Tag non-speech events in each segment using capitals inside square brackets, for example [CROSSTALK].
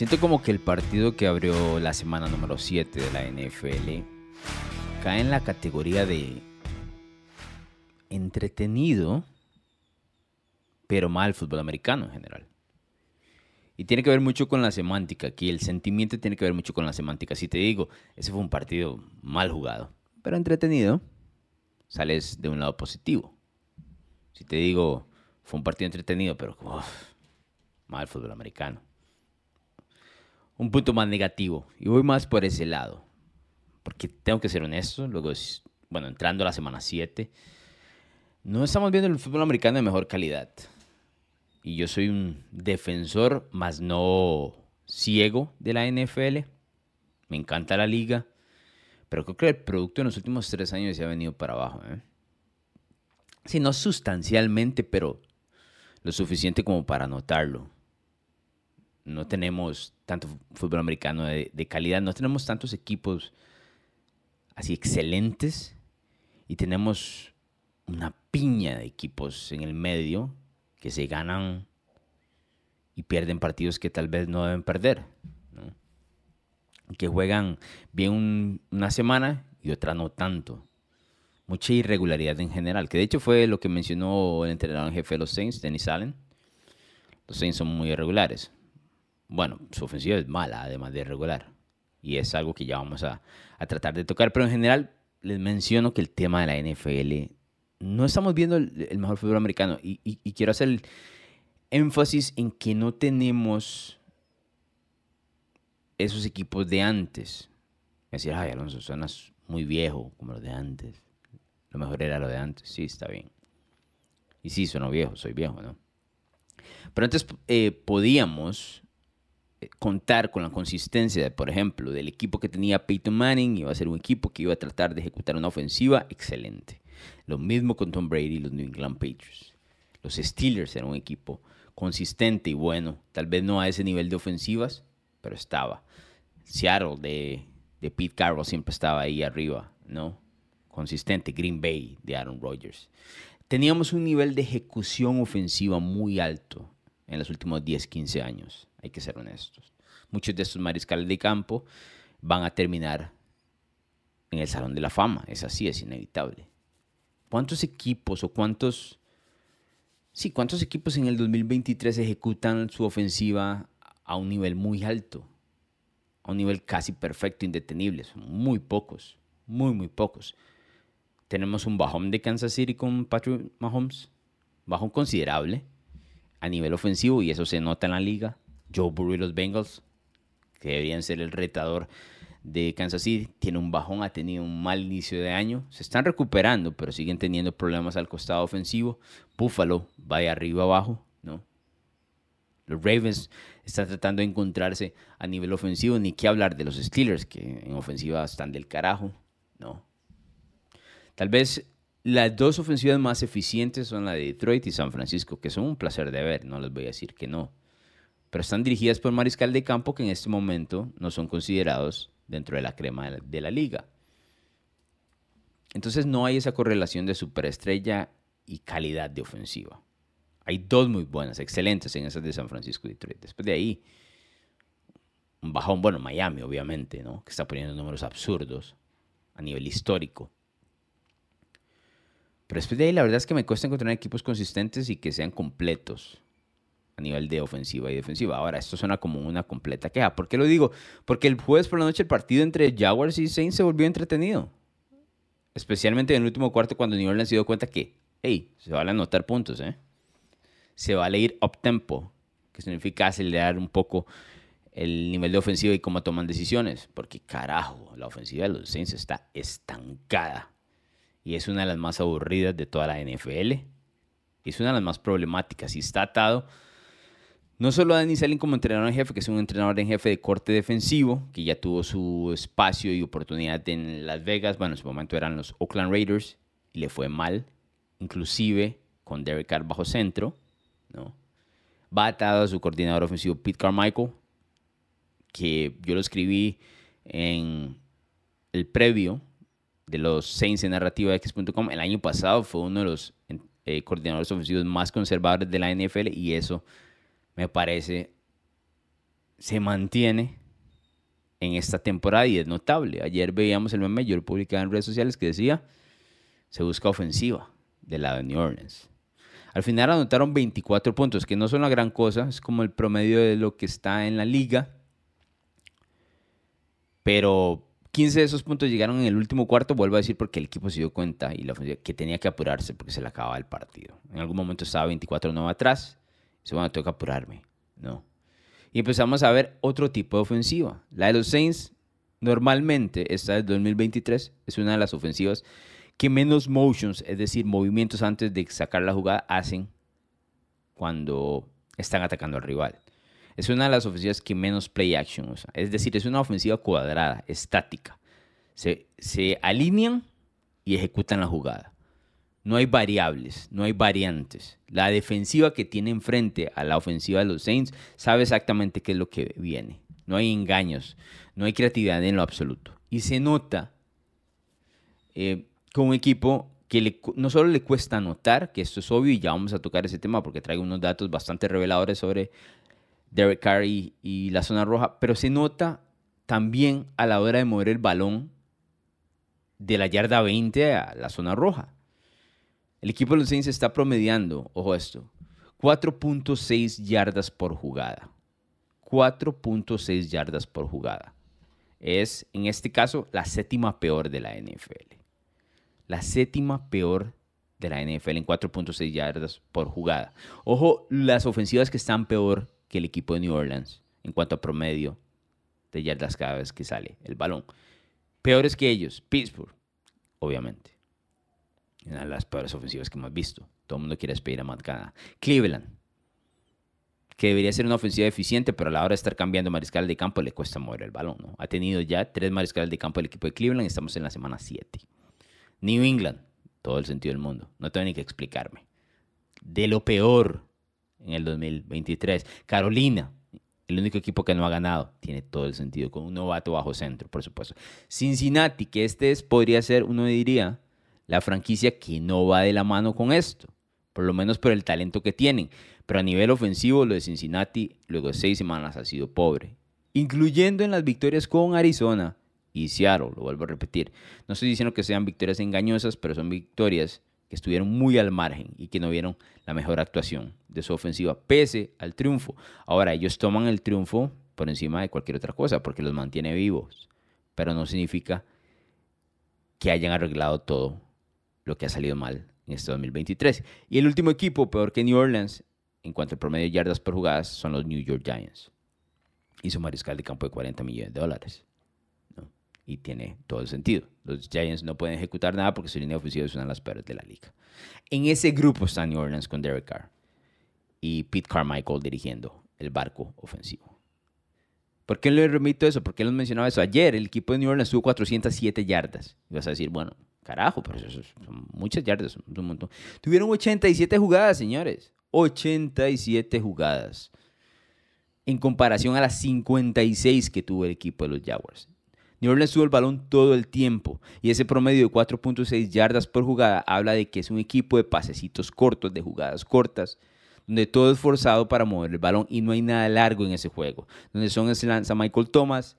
Siento como que el partido que abrió la semana número 7 de la NFL cae en la categoría de entretenido, pero mal fútbol americano en general. Y tiene que ver mucho con la semántica. Aquí el sentimiento tiene que ver mucho con la semántica. Si te digo, ese fue un partido mal jugado, pero entretenido, sales de un lado positivo. Si te digo, fue un partido entretenido, pero mal fútbol americano. Un punto más negativo. Y voy más por ese lado. Porque tengo que ser honesto. Luego, bueno, entrando a la semana 7, no estamos viendo el fútbol americano de mejor calidad. Y yo soy un defensor, más no ciego de la NFL. Me encanta la liga. Pero creo que el producto en los últimos tres años se ha venido para abajo. ¿eh? Sí, no sustancialmente, pero lo suficiente como para notarlo. No tenemos tanto fútbol americano de, calidad, no tenemos tantos equipos así excelentes y tenemos una piña de equipos en el medio que se ganan y pierden partidos que tal vez no deben perder. Que juegan bien una semana y otra no tanto. Mucha irregularidad en general, que de hecho fue lo que mencionó el entrenador en jefe de los Saints, Dennis Allen. Los Saints son muy irregulares. Bueno, su ofensiva es mala, además de irregular. Y es algo que ya vamos a, a tratar de tocar. Pero en general, les menciono que el tema de la NFL no estamos viendo el, mejor fútbol americano. Y, quiero hacer énfasis en que no tenemos esos equipos de antes. Es decir, ay, Alonso, suenas muy viejo como los de antes. Lo mejor era lo de antes. Sí, está bien. Y sí, sueno viejo, soy viejo, ¿no? Pero antes eh, podíamos contar con la consistencia, por ejemplo, del equipo que tenía Peyton Manning. Iba a ser un equipo que iba a tratar de ejecutar una ofensiva excelente. Lo mismo con Tom Brady y los New England Patriots. Los Steelers eran un equipo consistente y bueno, tal vez no a ese nivel de ofensivas, pero estaba. Seattle de, de Pete Carroll siempre estaba ahí arriba, ¿no? Consistente. Green Bay de Aaron Rodgers. Teníamos un nivel de ejecución ofensiva muy alto en los últimos 10, 15 años, hay que ser honestos. Muchos de estos mariscales de campo van a terminar en el Salón de la Fama, es así, es inevitable. ¿Cuántos equipos o cuántos, sí, cuántos equipos en el 2023 ejecutan su ofensiva a un nivel muy alto? A un nivel casi perfecto, indetenible. Son muy pocos, muy, muy pocos. Tenemos un bajón de Kansas City con Patrick Mahomes, bajón considerable a nivel ofensivo y eso se nota en la liga. Joe Burrow y los Bengals, que deberían ser el retador de Kansas City tiene un bajón, ha tenido un mal inicio de año. Se están recuperando, pero siguen teniendo problemas al costado ofensivo. Buffalo va arriba abajo, ¿no? Los Ravens están tratando de encontrarse a nivel ofensivo, ni qué hablar de los Steelers, que en ofensiva están del carajo, ¿no? Tal vez las dos ofensivas más eficientes son la de Detroit y San Francisco, que son un placer de ver, no les voy a decir que no. Pero están dirigidas por mariscal de campo que en este momento no son considerados dentro de la crema de la, liga. Entonces no hay esa correlación de superestrella y calidad de ofensiva. Hay dos muy buenas, excelentes en esas de San Francisco y Detroit. Después de ahí, un bajón, bueno, Miami obviamente, ¿no? Que está poniendo números absurdos a nivel histórico. Pero después de ahí, la verdad es que me cuesta encontrar equipos consistentes y que sean completos a nivel de ofensiva y defensiva. Ahora, esto suena como una completa queja. ¿Por qué lo digo? Porque el jueves por la noche el partido entre Jaguars y Saints se volvió entretenido. Especialmente en el último cuarto cuando New Orleans se dio cuenta que, hey, se vale anotar puntos, ¿eh? Se vale ir up tempo, que significa acelerar un poco el nivel de ofensiva y cómo toman decisiones. Porque carajo, la ofensiva de los Saints está estancada. Y es una de las más aburridas de toda la NFL. Es una de las más problemáticas. Y está atado no solo a Danny Allen como entrenador en jefe, que es un entrenador en jefe de corte defensivo, que ya tuvo su espacio y oportunidad en Las Vegas, bueno, en su momento eran los Oakland Raiders, y le fue mal, inclusive con Derek Carr bajo centro, ¿no? Va atado a su coordinador ofensivo Pete Carmichael, que yo lo escribí en el previo de los Saints en narrativa X.com. El año pasado fue uno de los eh, coordinadores ofensivos más conservadores de la NFL y eso me parece se mantiene en esta temporada y es notable. Ayer veíamos el meme, yo lo en redes sociales que decía, se busca ofensiva del lado de New Orleans. Al final anotaron 24 puntos, que no son una gran cosa, es como el promedio de lo que está en la liga. Pero 15 de esos puntos llegaron en el último cuarto, vuelvo a decir, porque el equipo se dio cuenta y la que tenía que apurarse porque se le acababa el partido. En algún momento estaba 24-9 atrás, se bueno, tengo que apurarme. No. Y empezamos a ver otro tipo de ofensiva. La de los Saints, normalmente, esta del 2023, es una de las ofensivas que menos motions, es decir, movimientos antes de sacar la jugada, hacen cuando están atacando al rival. Es una de las ofensivas que menos play action usa. Es decir, es una ofensiva cuadrada, estática. Se, se alinean y ejecutan la jugada. No hay variables, no hay variantes. La defensiva que tiene enfrente a la ofensiva de los Saints sabe exactamente qué es lo que viene. No hay engaños, no hay creatividad en lo absoluto. Y se nota eh, con un equipo que no solo le cuesta anotar, que esto es obvio y ya vamos a tocar ese tema porque traigo unos datos bastante reveladores sobre Derek Carr y, la zona roja, pero se nota también a la hora de mover el balón de la yarda 20 a la zona roja. El equipo de los Saints está promediando, ojo esto, 4.6 yardas por jugada. 4.6 yardas por jugada. Es, en este caso, la séptima peor de la NFL la séptima peor de la NFL en 4.6 yardas por jugada. Ojo, las ofensivas que están peor que el equipo de New Orleans en cuanto a promedio de yardas cada vez que sale el balón. Peores que ellos, Pittsburgh, obviamente. Una de las peores ofensivas que hemos visto. Todo el mundo quiere despedir a Matt Cleveland, que debería ser una ofensiva eficiente, pero a la hora de estar cambiando mariscal de campo le cuesta mover el balón. ¿no? Ha tenido ya tres mariscales de campo del equipo de Cleveland estamos en la semana 7. New England, todo el sentido del mundo. No tengo ni que explicarme. De lo peor en el 2023. Carolina, el único equipo que no ha ganado. Tiene todo el sentido, con un novato bajo centro, por supuesto. Cincinnati, que este es, podría ser, uno diría, la franquicia que no va de la mano con esto. Por lo menos por el talento que tienen. Pero a nivel ofensivo, lo de Cincinnati, luego de seis semanas, ha sido pobre. Incluyendo en las victorias con Arizona, y Seattle, lo vuelvo a repetir. No estoy diciendo que sean victorias engañosas, pero son victorias que estuvieron muy al margen y que no vieron la mejor actuación de su ofensiva, pese al triunfo. Ahora, ellos toman el triunfo por encima de cualquier otra cosa, porque los mantiene vivos, pero no significa que hayan arreglado todo lo que ha salido mal en este 2023. Y el último equipo, peor que New Orleans, en cuanto al promedio de yardas por jugadas, son los New York Giants. Y su mariscal de campo de 40 millones de dólares y tiene todo el sentido. Los Giants no pueden ejecutar nada porque su línea ofensiva es una de las peores de la liga. En ese grupo está New Orleans con Derek Carr y Pete Carmichael dirigiendo el barco ofensivo. ¿Por qué le remito eso? ¿Por qué les mencionaba eso? Ayer el equipo de New Orleans tuvo 407 yardas. Y vas a decir, bueno, carajo, pero eso son muchas yardas, un montón. Tuvieron 87 jugadas, señores. 87 jugadas. En comparación a las 56 que tuvo el equipo de los Jaguars. New Orleans tuvo el balón todo el tiempo y ese promedio de 4.6 yardas por jugada habla de que es un equipo de pasecitos cortos, de jugadas cortas, donde todo es forzado para mover el balón y no hay nada largo en ese juego, donde son ese lanza Michael Thomas,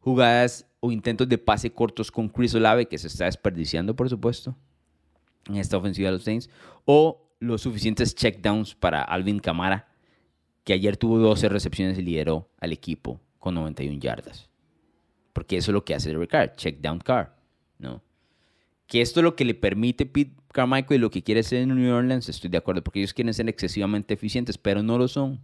jugadas o intentos de pase cortos con Chris Olave, que se está desperdiciando, por supuesto, en esta ofensiva de los Saints, o los suficientes checkdowns para Alvin Kamara, que ayer tuvo 12 recepciones y lideró al equipo con 91 yardas porque eso es lo que hace Derek Carr, check down car, ¿no? Que esto es lo que le permite Pete Carmichael y lo que quiere hacer en New Orleans, estoy de acuerdo, porque ellos quieren ser excesivamente eficientes, pero no lo son.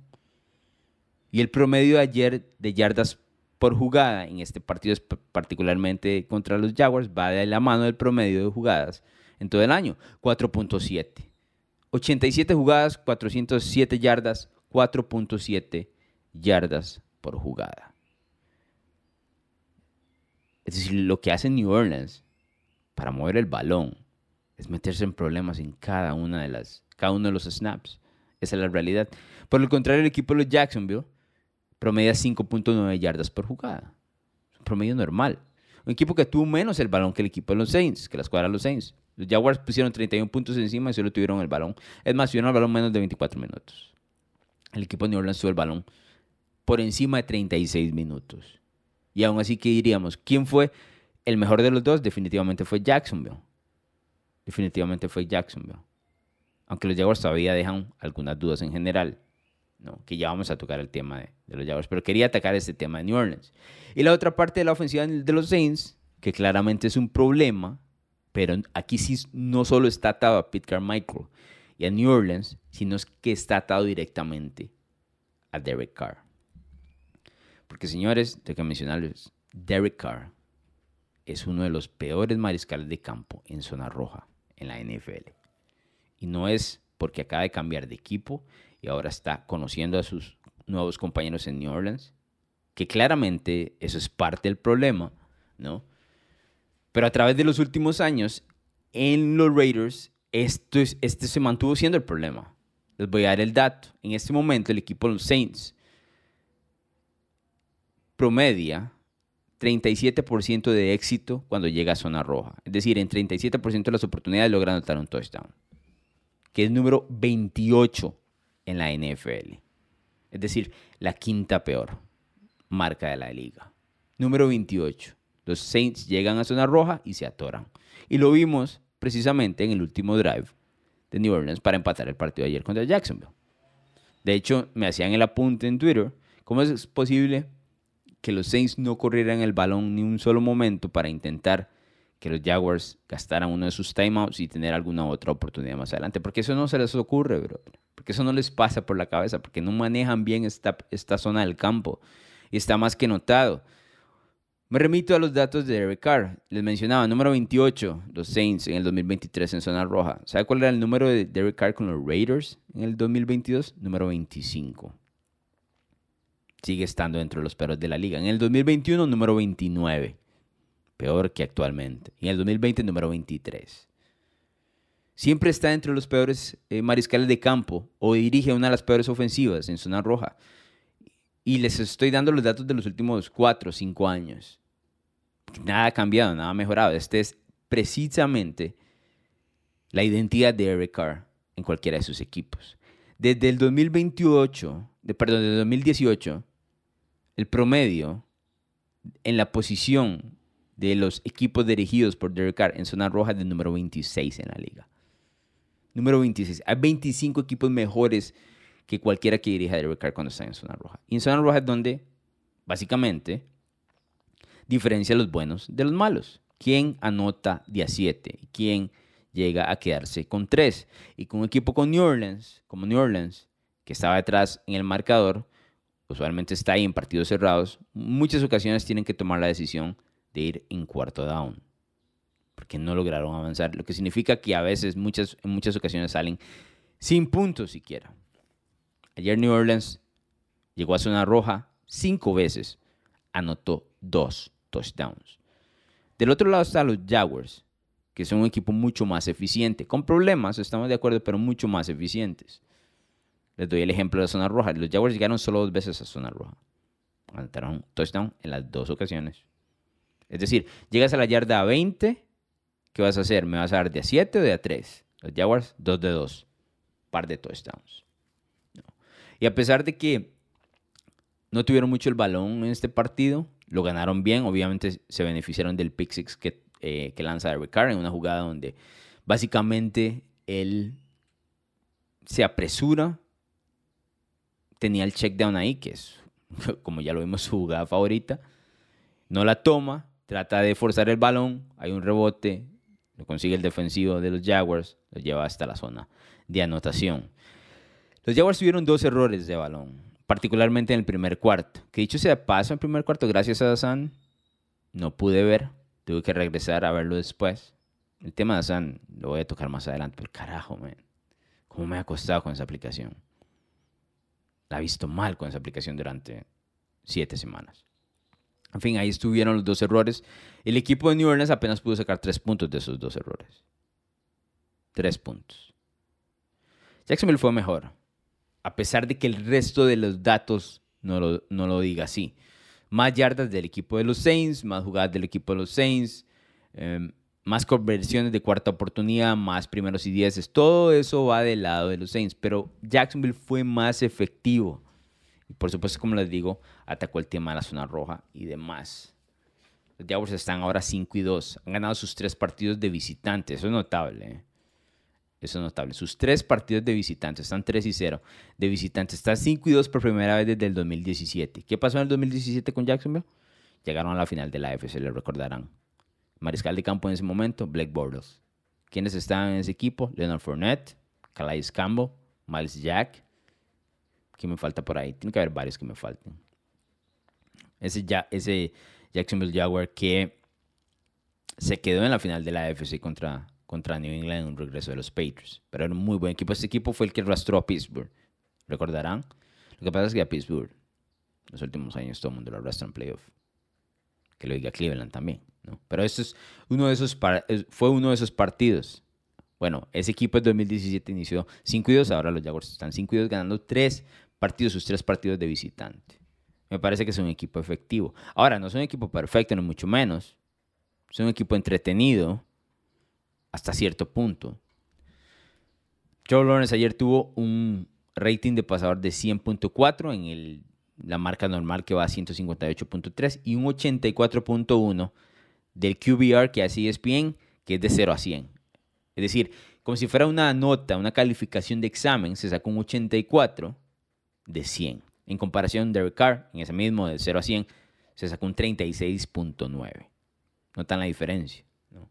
Y el promedio de ayer de yardas por jugada en este partido, particularmente contra los Jaguars, va de la mano del promedio de jugadas en todo el año, 4.7. 87 jugadas, 407 yardas, 4.7 yardas por jugada. Es decir, lo que hace New Orleans para mover el balón es meterse en problemas en cada una de las, cada uno de los snaps. Esa es la realidad. Por el contrario, el equipo de los Jacksonville promedia 5.9 yardas por jugada. Un promedio normal. Un equipo que tuvo menos el balón que el equipo de los Saints, que la escuadra de los Saints. Los Jaguars pusieron 31 puntos encima y solo tuvieron el balón. Es más, tuvieron el balón menos de 24 minutos. El equipo de New Orleans tuvo el balón por encima de 36 minutos. Y aún así, ¿qué diríamos? ¿Quién fue el mejor de los dos? Definitivamente fue Jacksonville. Definitivamente fue Jacksonville. Aunque los Jaguars todavía dejan algunas dudas en general. Que ya vamos a tocar el tema de, de los Jaguars. Pero quería atacar este tema de New Orleans. Y la otra parte de la ofensiva de los Saints, que claramente es un problema, pero aquí sí no solo está atado a Pete Carmichael y a New Orleans, sino que está atado directamente a Derek Carr. Porque señores, tengo que mencionarles, Derek Carr es uno de los peores mariscales de campo en zona roja en la NFL. Y no es porque acaba de cambiar de equipo y ahora está conociendo a sus nuevos compañeros en New Orleans, que claramente eso es parte del problema, ¿no? Pero a través de los últimos años, en los Raiders, esto es, este se mantuvo siendo el problema. Les voy a dar el dato. En este momento, el equipo de los Saints promedia 37% de éxito cuando llega a zona roja. Es decir, en 37% de las oportunidades logra anotar un touchdown, que es número 28 en la NFL. Es decir, la quinta peor marca de la liga. Número 28. Los Saints llegan a zona roja y se atoran. Y lo vimos precisamente en el último drive de New Orleans para empatar el partido de ayer contra Jacksonville. De hecho, me hacían el apunte en Twitter. ¿Cómo es posible que los Saints no corrieran el balón ni un solo momento para intentar que los Jaguars gastaran uno de sus timeouts y tener alguna otra oportunidad más adelante? Porque eso no se les ocurre, bro. Porque eso no les pasa por la cabeza, porque no manejan bien esta, esta zona del campo. Y está más que notado. Me remito a los datos de Derek Carr. Les mencionaba, número 28, los Saints en el 2023 en zona roja. ¿Sabe cuál era el número de Derek Carr con los Raiders en el 2022? Número 25. Sigue estando dentro de los peores de la liga. En el 2021, número 29. Peor que actualmente. Y en el 2020, número 23. Siempre está entre los peores eh, mariscales de campo o dirige una de las peores ofensivas en zona roja. Y les estoy dando los datos de los últimos cuatro o cinco años. Nada ha cambiado, nada ha mejorado. Este es precisamente la identidad de Eric Carr en cualquiera de sus equipos. Desde el 2028, de, perdón, desde el 2018, el promedio en la posición de los equipos dirigidos por Derek Carr en zona roja es del número 26 en la liga. Número 26. Hay 25 equipos mejores que cualquiera que dirija Derek Carr cuando está en zona roja. Y en zona roja es donde, básicamente, diferencia los buenos de los malos. ¿Quién anota día 7? ¿Quién llega a quedarse con 3? Y con un equipo con New Orleans, como New Orleans, que estaba detrás en el marcador, usualmente está ahí en partidos cerrados, muchas ocasiones tienen que tomar la decisión de ir en cuarto down, porque no lograron avanzar, lo que significa que a veces, muchas, en muchas ocasiones salen sin puntos siquiera. Ayer New Orleans llegó a zona roja cinco veces, anotó dos touchdowns. Del otro lado están los Jaguars, que son un equipo mucho más eficiente, con problemas, estamos de acuerdo, pero mucho más eficientes. Les doy el ejemplo de zona roja. Los Jaguars llegaron solo dos veces a zona roja. Anotaron touchdown en las dos ocasiones. Es decir, llegas a la yarda 20, ¿qué vas a hacer? ¿Me vas a dar de a 7 o de a 3? Los Jaguars, 2 de 2. Par de touchdowns. Y a pesar de que no tuvieron mucho el balón en este partido, lo ganaron bien. Obviamente se beneficiaron del pick six que, eh, que lanza Derek Carr en una jugada donde básicamente él se apresura. Tenía el check down ahí, que es, [LAUGHS] como ya lo vimos, su jugada favorita. No la toma, trata de forzar el balón. Hay un rebote, lo consigue el defensivo de los Jaguars, lo lleva hasta la zona de anotación. Los Jaguars tuvieron dos errores de balón, particularmente en el primer cuarto. Que dicho sea paso, en el primer cuarto, gracias a Hassan, no pude ver. Tuve que regresar a verlo después. El tema de Hassan lo voy a tocar más adelante, pero carajo, man. ¿Cómo me ha costado con esa aplicación? La he visto mal con esa aplicación durante siete semanas. En fin, ahí estuvieron los dos errores. El equipo de New Orleans apenas pudo sacar tres puntos de esos dos errores. Tres puntos. Jacksonville fue mejor a pesar de que el resto de los datos no lo, no lo diga así. Más yardas del equipo de los Saints, más jugadas del equipo de los Saints, em, más conversiones de cuarta oportunidad, más primeros y dieces. Todo eso va del lado de los Saints, pero Jacksonville fue más efectivo Y por supuesto, como les digo, atacó el tema de la zona roja y demás. Los Jaguars están ahora 5 y 2. Han ganado sus tres partidos de visitante. Eso es notable. ¿eh? Eso es notable. Sus tres partidos de visitante están 3 y 0. De visitante están 5 y 2 por primera vez desde el 2017. ¿Qué pasó en el 2017 con Jacksonville? Llegaron a la final de la AFC, le recordarán. Mariscal de campo en ese momento, Blake Bortles. ¿Quiénes estaban en ese equipo? Leonard Fournette, Calais Campbell, Miles Jack. ¿Qué me falta por ahí? Tiene que haber varios que me falten. Ese, ya, ese Jacksonville Jaguar que se quedó en la final de la AFC contra, contra New England en un regreso de los Patriots. Pero era un muy buen equipo. Ese equipo fue el que arrastró a Pittsburgh. ¿Recordarán? Lo que pasa es que a Pittsburgh, los últimos años, todo el mundo lo arrastra en playoff. Que lo diga Cleveland también. ¿no? Pero esto es uno de esos fue uno de esos partidos. Bueno, ese equipo en 2017 inició 5 y 2, ahora los Jaguars están 5 y 2 ganando 3 partidos, sus 3 partidos de visitante. Me parece que es un equipo efectivo. Ahora, no es un equipo perfecto, ni mucho menos. Es un equipo entretenido hasta cierto punto. Joe Lawrence ayer tuvo un rating de pasador de 100.4 en el, la marca normal que va a 158.3 y un 84.1 del QBR que hace ESPN, que es de 0 a 100. Es decir, como si fuera una nota, una calificación de examen, se sacó un 84 de 100. En comparación, Derek Carr, en ese mismo de 0 a 100, se sacó un 36.9. Notan la diferencia, ¿no?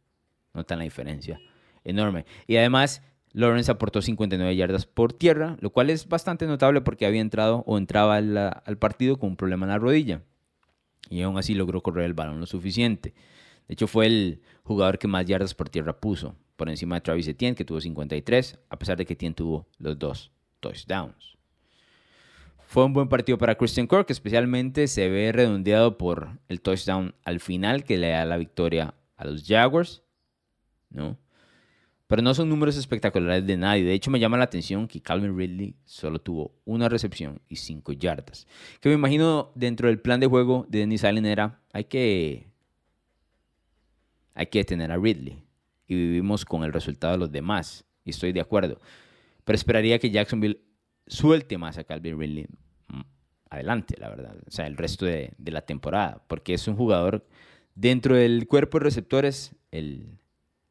Notan la diferencia enorme. Y además, Lawrence aportó 59 yardas por tierra, lo cual es bastante notable porque había entrado o entraba al, al partido con un problema en la rodilla. Y aún así logró correr el balón lo suficiente. De hecho, fue el jugador que más yardas por tierra puso, por encima de Travis Etienne, que tuvo 53, a pesar de que Etienne tuvo los dos touchdowns. Fue un buen partido para Christian Kirk, especialmente se ve redondeado por el touchdown al final que le da la victoria a los Jaguars, ¿no? Pero no son números espectaculares de nadie. De hecho, me llama la atención que Calvin Ridley solo tuvo una recepción y cinco yardas. Que me imagino dentro del plan de juego de Dennis Allen era, hay que hay que detener a Ridley. Y vivimos con el resultado de los demás. Y estoy de acuerdo. Pero esperaría que Jacksonville suelte más a Calvin Ridley adelante, la verdad. O sea, el resto de, la temporada. Porque es un jugador dentro del cuerpo de receptores, el,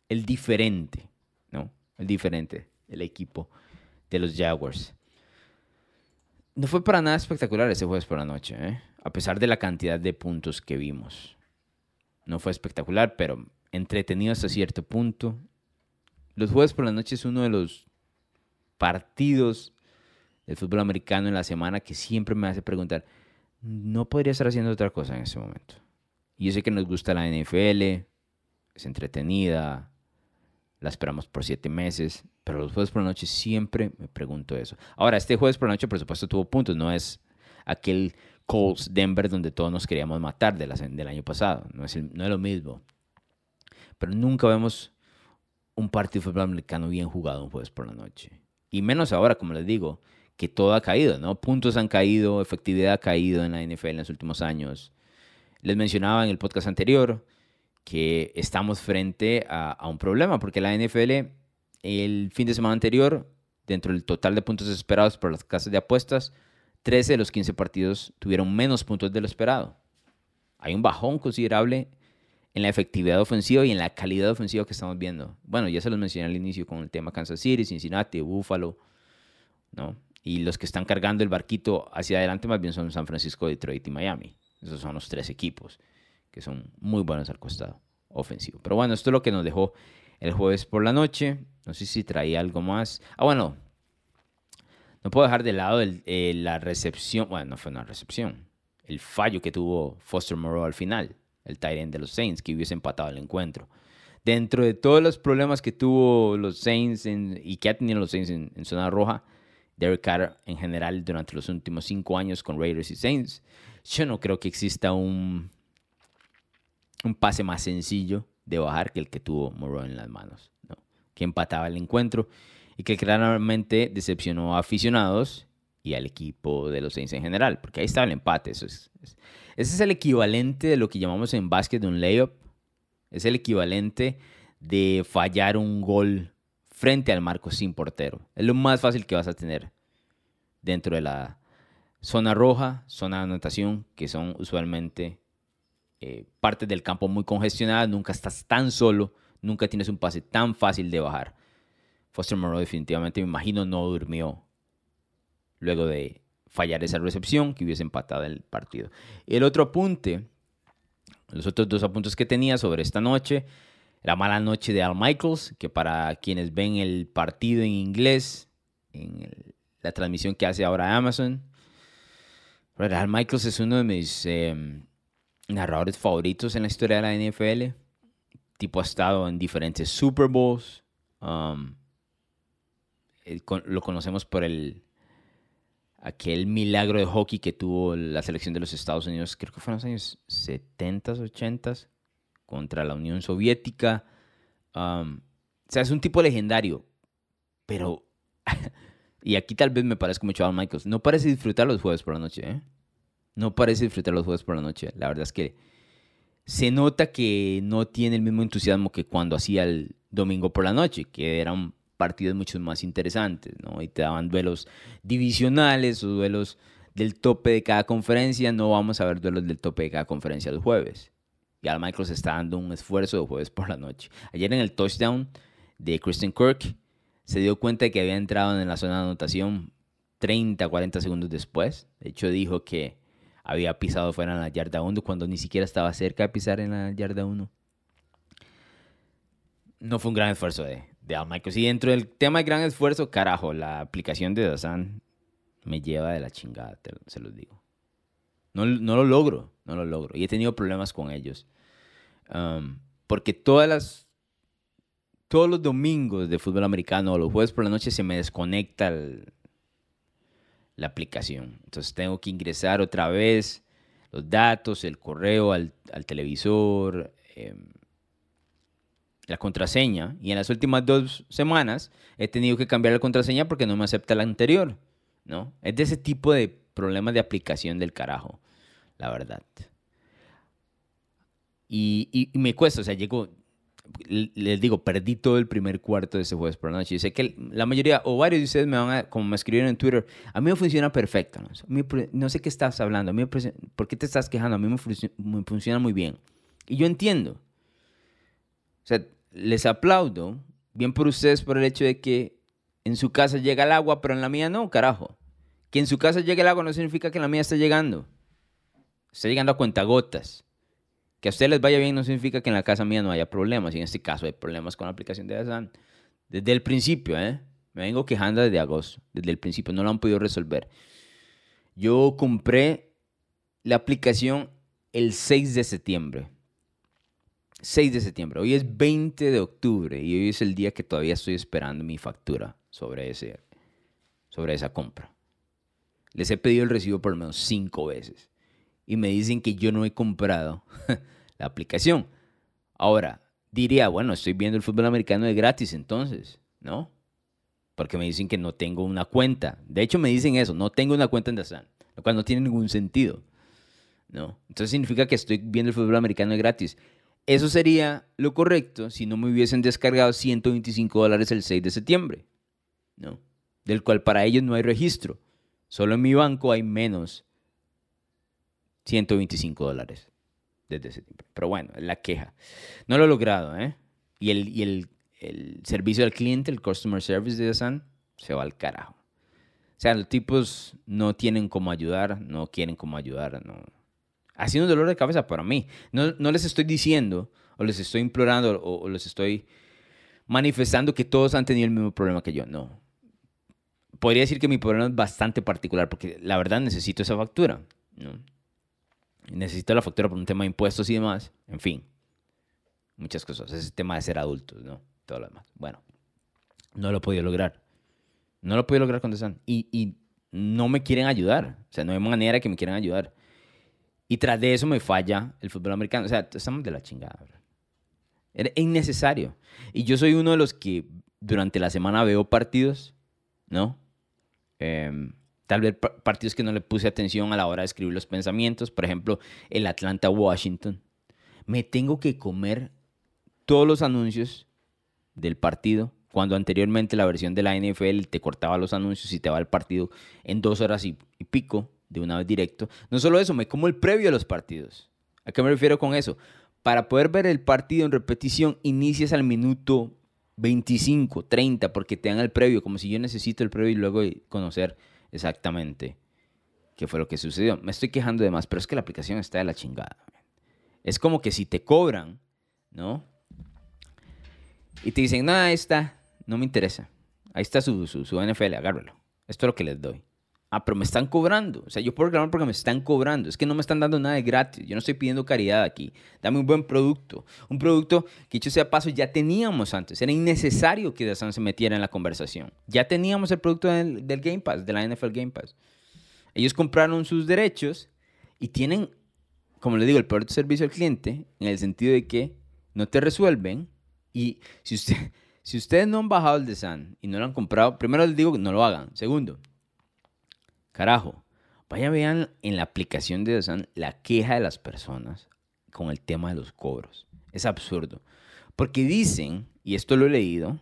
el diferente, ¿no? El diferente el equipo de los Jaguars. No fue para nada espectacular ese jueves por la noche, ¿eh? a pesar de la cantidad de puntos que vimos. No fue espectacular, pero entretenido hasta cierto punto. Los jueves por la noche es uno de los partidos del fútbol americano en la semana que siempre me hace preguntar, ¿no podría estar haciendo otra cosa en ese momento? Y yo sé que nos gusta la NFL, es entretenida, la esperamos por siete meses, pero los jueves por la noche siempre me pregunto eso. Ahora, este jueves por la noche, por supuesto, tuvo puntos, no es aquel Colts Denver donde todos nos queríamos matar del año pasado, no es, no es lo mismo pero nunca vemos un partido de fútbol americano bien jugado un jueves por la noche. Y menos ahora, como les digo, que todo ha caído, ¿no? Puntos han caído, efectividad ha caído en la NFL en los últimos años. Les mencionaba en el podcast anterior que estamos frente a, un problema, porque la NFL el fin de semana anterior, dentro del total de puntos esperados por las casas de apuestas, 13 de los 15 partidos tuvieron menos puntos de lo esperado. Hay un bajón considerable en la efectividad ofensiva y en la calidad ofensiva que estamos viendo. Bueno, ya se los mencioné al inicio con el tema Kansas City, Cincinnati, Buffalo, ¿no? Y los que están cargando el barquito hacia adelante más bien son San Francisco, Detroit y Miami. Esos son los tres equipos que son muy buenos al costado ofensivo. Pero bueno, esto es lo que nos dejó el jueves por la noche. No sé si traía algo más. Ah, bueno, no puedo dejar de lado eh, la recepción. Bueno, no fue una recepción. El fallo que tuvo Foster Moreau al final el Tyrant de los Saints, que hubiese empatado el encuentro. Dentro de todos los problemas que tuvo los Saints y que ha tenido los Saints en, zona roja, Derek Carr en general durante los últimos cinco años con Raiders y Saints, yo no creo que exista un, un pase más sencillo de bajar que el que tuvo Moreau en las manos, ¿no? que empataba el encuentro y que claramente decepcionó a aficionados y al equipo de los Saints en general, porque ahí estaba el empate. Eso es, ese es el equivalente de lo que llamamos en básquet un layup. Es el equivalente de fallar un gol frente al marco sin portero. Es lo más fácil que vas a tener dentro de la zona roja, zona de anotación, que son usualmente eh, partes del campo muy congestionadas, nunca estás tan solo, nunca tienes un pase tan fácil de bajar. Foster Moreau definitivamente, me imagino, no durmió luego de fallar esa recepción que hubiese empatado el partido. El otro apunte, los otros dos apuntes que tenía sobre esta noche, la mala noche de Al Michaels, que para quienes ven el partido en inglés, en la transmisión que hace ahora Amazon, Al Michaels es uno de mis em, narradores favoritos en la historia de la NFL. tipo ha estado en diferentes Super Bowls. Um, lo conocemos por el aquel milagro de hockey que tuvo la selección de los Estados Unidos, creo que fue en los años 70, 80 contra la Unión Soviética. o sea, es un tipo legendario, pero, [LAUGHS] y aquí tal vez me parezco mucho a Michaels, no parece disfrutar los jueves por la noche, ¿eh? No parece disfrutar los jueves por la noche. La verdad es que se nota que no tiene el mismo entusiasmo que cuando hacía el domingo por la noche, que era un partidos mucho más interesantes, ¿no? Y te daban duelos divisionales o duelos del tope de cada conferencia. No vamos a ver duelos del tope de cada conferencia los jueves. Y al Michael se está dando un esfuerzo de jueves por la noche. Ayer en el touchdown de Christian Kirk se dio cuenta de que había entrado en la zona de anotación 30, 40 segundos después. De hecho, dijo que había pisado fuera en la yarda 1 cuando ni siquiera estaba cerca de pisar en la yarda 1. No fue un gran esfuerzo de, de Al Michaels. Y dentro del tema de gran esfuerzo, carajo, la aplicación de Dazan me lleva de la chingada, se los digo. No, no, lo logro, no lo logro. Y he tenido problemas con ellos. Um, porque todas las, todos los domingos de fútbol americano o los jueves por la noche se me desconecta la aplicación. Entonces tengo que ingresar otra vez los datos, el correo al, al televisor. Eh, la contraseña y en las últimas dos semanas he tenido que cambiar la contraseña porque no me acepta la anterior, ¿no? Es de ese tipo de problemas de aplicación del carajo, la verdad. Y, me cuesta, o sea, llego, les digo, perdí todo el primer cuarto de ese jueves por la noche. Y sé que la mayoría, o varios de ustedes me van a, como me escribieron en Twitter, a mí me funciona perfecto. No, sé qué estás hablando, a mí ¿por qué te estás quejando? A mí me, me funciona muy bien. Y yo entiendo. O sea, les aplaudo, bien por ustedes por el hecho de que en su casa llega el agua, pero en la mía no, carajo. Que en su casa llegue el agua no significa que en la mía esté llegando. Está llegando a cuentagotas. Que a ustedes les vaya bien no significa que en la casa mía no haya problemas. Y en este caso hay problemas con la aplicación de Asan. Desde el principio, ¿eh? Me vengo quejando desde agosto. Desde el principio. No lo han podido resolver. Yo compré la aplicación el 6 de septiembre. 6 de septiembre. Hoy es 20 de octubre y hoy es el día que todavía estoy esperando mi factura sobre, ese, sobre esa compra. Les he pedido el recibo por lo menos 5 veces y me dicen que yo no he comprado [LAUGHS] la aplicación. Ahora, diría, bueno, estoy viendo el fútbol americano de gratis entonces, ¿no? Porque me dicen que no tengo una cuenta. De hecho, me dicen eso, no tengo una cuenta en Dazan, lo cual no tiene ningún sentido. ¿no? Entonces significa que estoy viendo el fútbol americano de gratis. Eso sería lo correcto si no me hubiesen descargado 125 dólares el 6 de septiembre, ¿no? Del cual para ellos no hay registro. Solo en mi banco hay menos 125 dólares desde septiembre. Pero bueno, la queja. No lo he logrado, ¿eh? Y el, y el, el servicio al cliente, el customer service de Sun, se va al carajo. O sea, los tipos no tienen cómo ayudar, no quieren cómo ayudar, no ha sido un dolor de cabeza para mí. No, les estoy diciendo, o les estoy implorando, o, les estoy manifestando que todos han tenido el mismo problema que yo. No. Podría decir que mi problema es bastante particular, porque la verdad necesito esa factura. ¿no? Necesito la factura por un tema de impuestos y demás. En fin, muchas cosas. Ese tema de ser adultos, ¿no? Todo lo demás. Bueno, no lo he podido lograr. No lo he podido lograr con Desan. Y, y no me quieren ayudar. O sea, no hay manera que me quieran ayudar. Y tras de eso me falla el fútbol americano. O sea, estamos de la chingada. Era innecesario. Y yo soy uno de los que durante la semana veo partidos, ¿no? Em, tal vez partidos que no le puse atención a la hora de escribir los pensamientos. Por ejemplo, el Atlanta-Washington. Me tengo que comer todos los anuncios del partido, cuando anteriormente la versión de la NFL te cortaba los anuncios y te va el partido en dos horas y pico de una vez directo. No solo eso, me como el previo a los partidos. ¿A qué me refiero con eso? Para poder ver el partido en repetición, inicias al minuto 25, 30, porque te dan el previo, como si yo necesito el previo y luego conocer exactamente qué fue lo que sucedió. Me estoy quejando de más, pero es que la aplicación está de la chingada. Es como que si te cobran, ¿no? Y te dicen, no, ahí está, no me interesa. Ahí está su, su, su NFL, agárralo. Esto es lo que les doy. Ah, pero me están cobrando. O sea, yo puedo reclamar porque me están cobrando. Es que no me están dando nada de gratis. Yo no estoy pidiendo caridad aquí. Dame un buen producto. Un producto que, dicho sea paso, ya teníamos antes. Era innecesario que Dazan se metiera en la conversación. Ya teníamos el producto del, del Game Pass, de la NFL Game Pass. Ellos compraron sus derechos y tienen, como les digo, el peor servicio al cliente en el sentido de que no te resuelven. Y si, usted, [LAUGHS] si ustedes no han bajado el de Sun y no lo han comprado, primero les digo que no lo hagan. Segundo, Carajo, vaya vean en la aplicación de Sun la queja de las personas con el tema de los cobros. Es absurdo. Porque dicen, y esto lo he leído,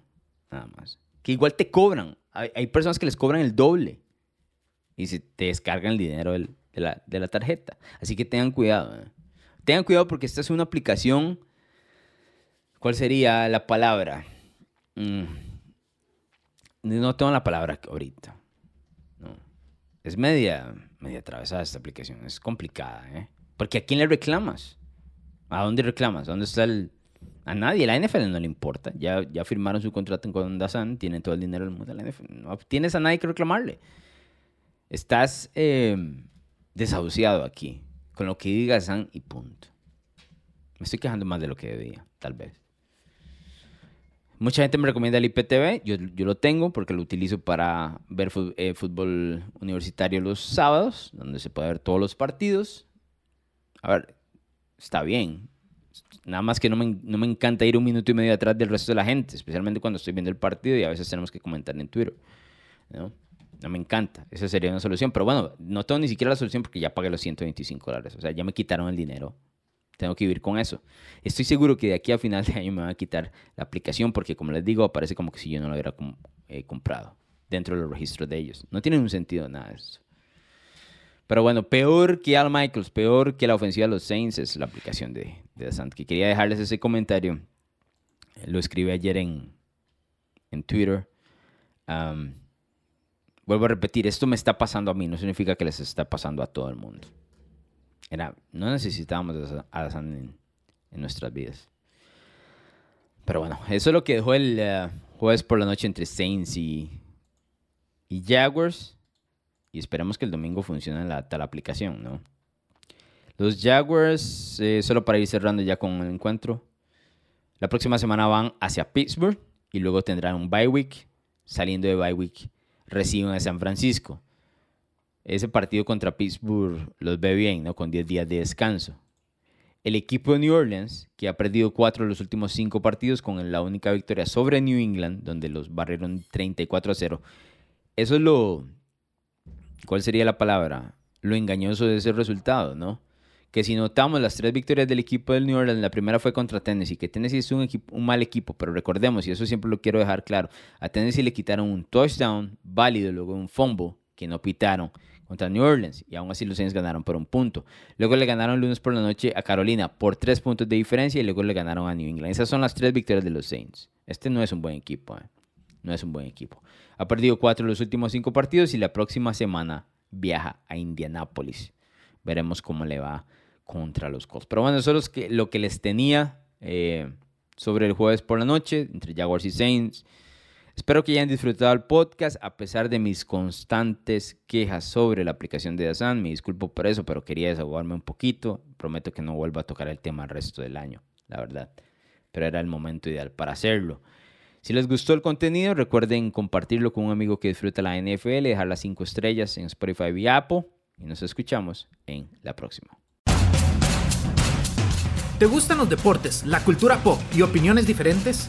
nada más, que igual te cobran. Hay, personas que les cobran el doble y se te descargan el dinero de, la, tarjeta. Así que tengan cuidado. ¿eh? Tengan cuidado porque esta es una aplicación. ¿Cuál sería la palabra? Mm. No tengo la palabra ahorita es media, media atravesada esta aplicación. Es complicada, ¿eh? Porque ¿a quién le reclamas? ¿A dónde reclamas? ¿Dónde está el...? A nadie. La NFL no le importa. Ya, ya firmaron su contrato con Dazan. Tienen todo el dinero del mundo. La NFL. No tienes a nadie que reclamarle. Estás eh, desahuciado aquí. Con lo que diga Dazan y punto. Me estoy quejando más de lo que debía, tal vez. Mucha gente me recomienda el IPTV, yo, yo lo tengo porque lo utilizo para ver eh, fútbol universitario los sábados, donde se puede ver todos los partidos. A ver, está bien. Nada más que no me, no me encanta ir un minuto y medio atrás del resto de la gente, especialmente cuando estoy viendo el partido y a veces tenemos que comentar en Twitter. ¿no? no me encanta. Esa sería una solución. Pero bueno, no tengo ni siquiera la solución porque ya pagué los 125 dólares. O sea, ya me quitaron el dinero tengo que vivir con eso. Estoy seguro que de aquí a final de año me van a quitar la aplicación porque, como les digo, aparece como que si yo no lo hubiera eh, comprado dentro de los registros de ellos. No tiene un sentido nada de eso. Pero bueno, peor que Al Michaels, peor que la ofensiva de los Saints es la aplicación de, de quería dejarles ese comentario. Lo escribí ayer en, en Twitter. vuelvo a repetir, esto me está pasando a mí, no significa que les está pasando a todo el mundo. Era, no necesitábamos a en, en, nuestras vidas. Pero bueno, eso es lo que dejó el eh, jueves por la noche entre Saints y, y Jaguars. Y esperemos que el domingo funcione la tal aplicación, ¿no? Los Jaguars, eh, solo para ir cerrando ya con el encuentro. La próxima semana van hacia Pittsburgh y luego tendrán un bye week. Saliendo de bye week, reciben a San Francisco ese partido contra Pittsburgh los ve bien, ¿no? Con 10 días de descanso. El equipo de New Orleans, que ha perdido cuatro de los últimos cinco partidos con la única victoria sobre New England, donde los barrieron 34 a 0. Eso es lo... ¿Cuál sería la palabra? Lo engañoso de ese resultado, ¿no? Que si notamos las tres victorias del equipo del New Orleans, la primera fue contra Tennessee, que Tennessee es un, equipo, un mal equipo, pero recordemos, y eso siempre lo quiero dejar claro, a Tennessee le quitaron un touchdown válido, luego un fumble que no pitaron contra New Orleans y aún así los Saints ganaron por un punto. Luego le ganaron lunes por la noche a Carolina por tres puntos de diferencia y luego le ganaron a New England. Esas son las tres victorias de los Saints. Este no es un buen equipo. Eh. No es un buen equipo. Ha perdido cuatro de los últimos cinco partidos y la próxima semana viaja a Indianápolis. Veremos cómo le va contra los Colts. Pero bueno, eso es lo que les tenía eh, sobre el jueves por la noche entre Jaguars y Saints. Espero que hayan disfrutado el podcast a pesar de mis constantes quejas sobre la aplicación de Dazan. Me disculpo por eso, pero quería desahogarme un poquito. Prometo que no vuelva a tocar el tema el resto del año, la verdad. Pero era el momento ideal para hacerlo. Si les gustó el contenido, recuerden compartirlo con un amigo que disfruta la NFL, dejar las 5 estrellas en Spotify y Apple. Y nos escuchamos en la próxima. ¿Te gustan los deportes, la cultura pop y opiniones diferentes?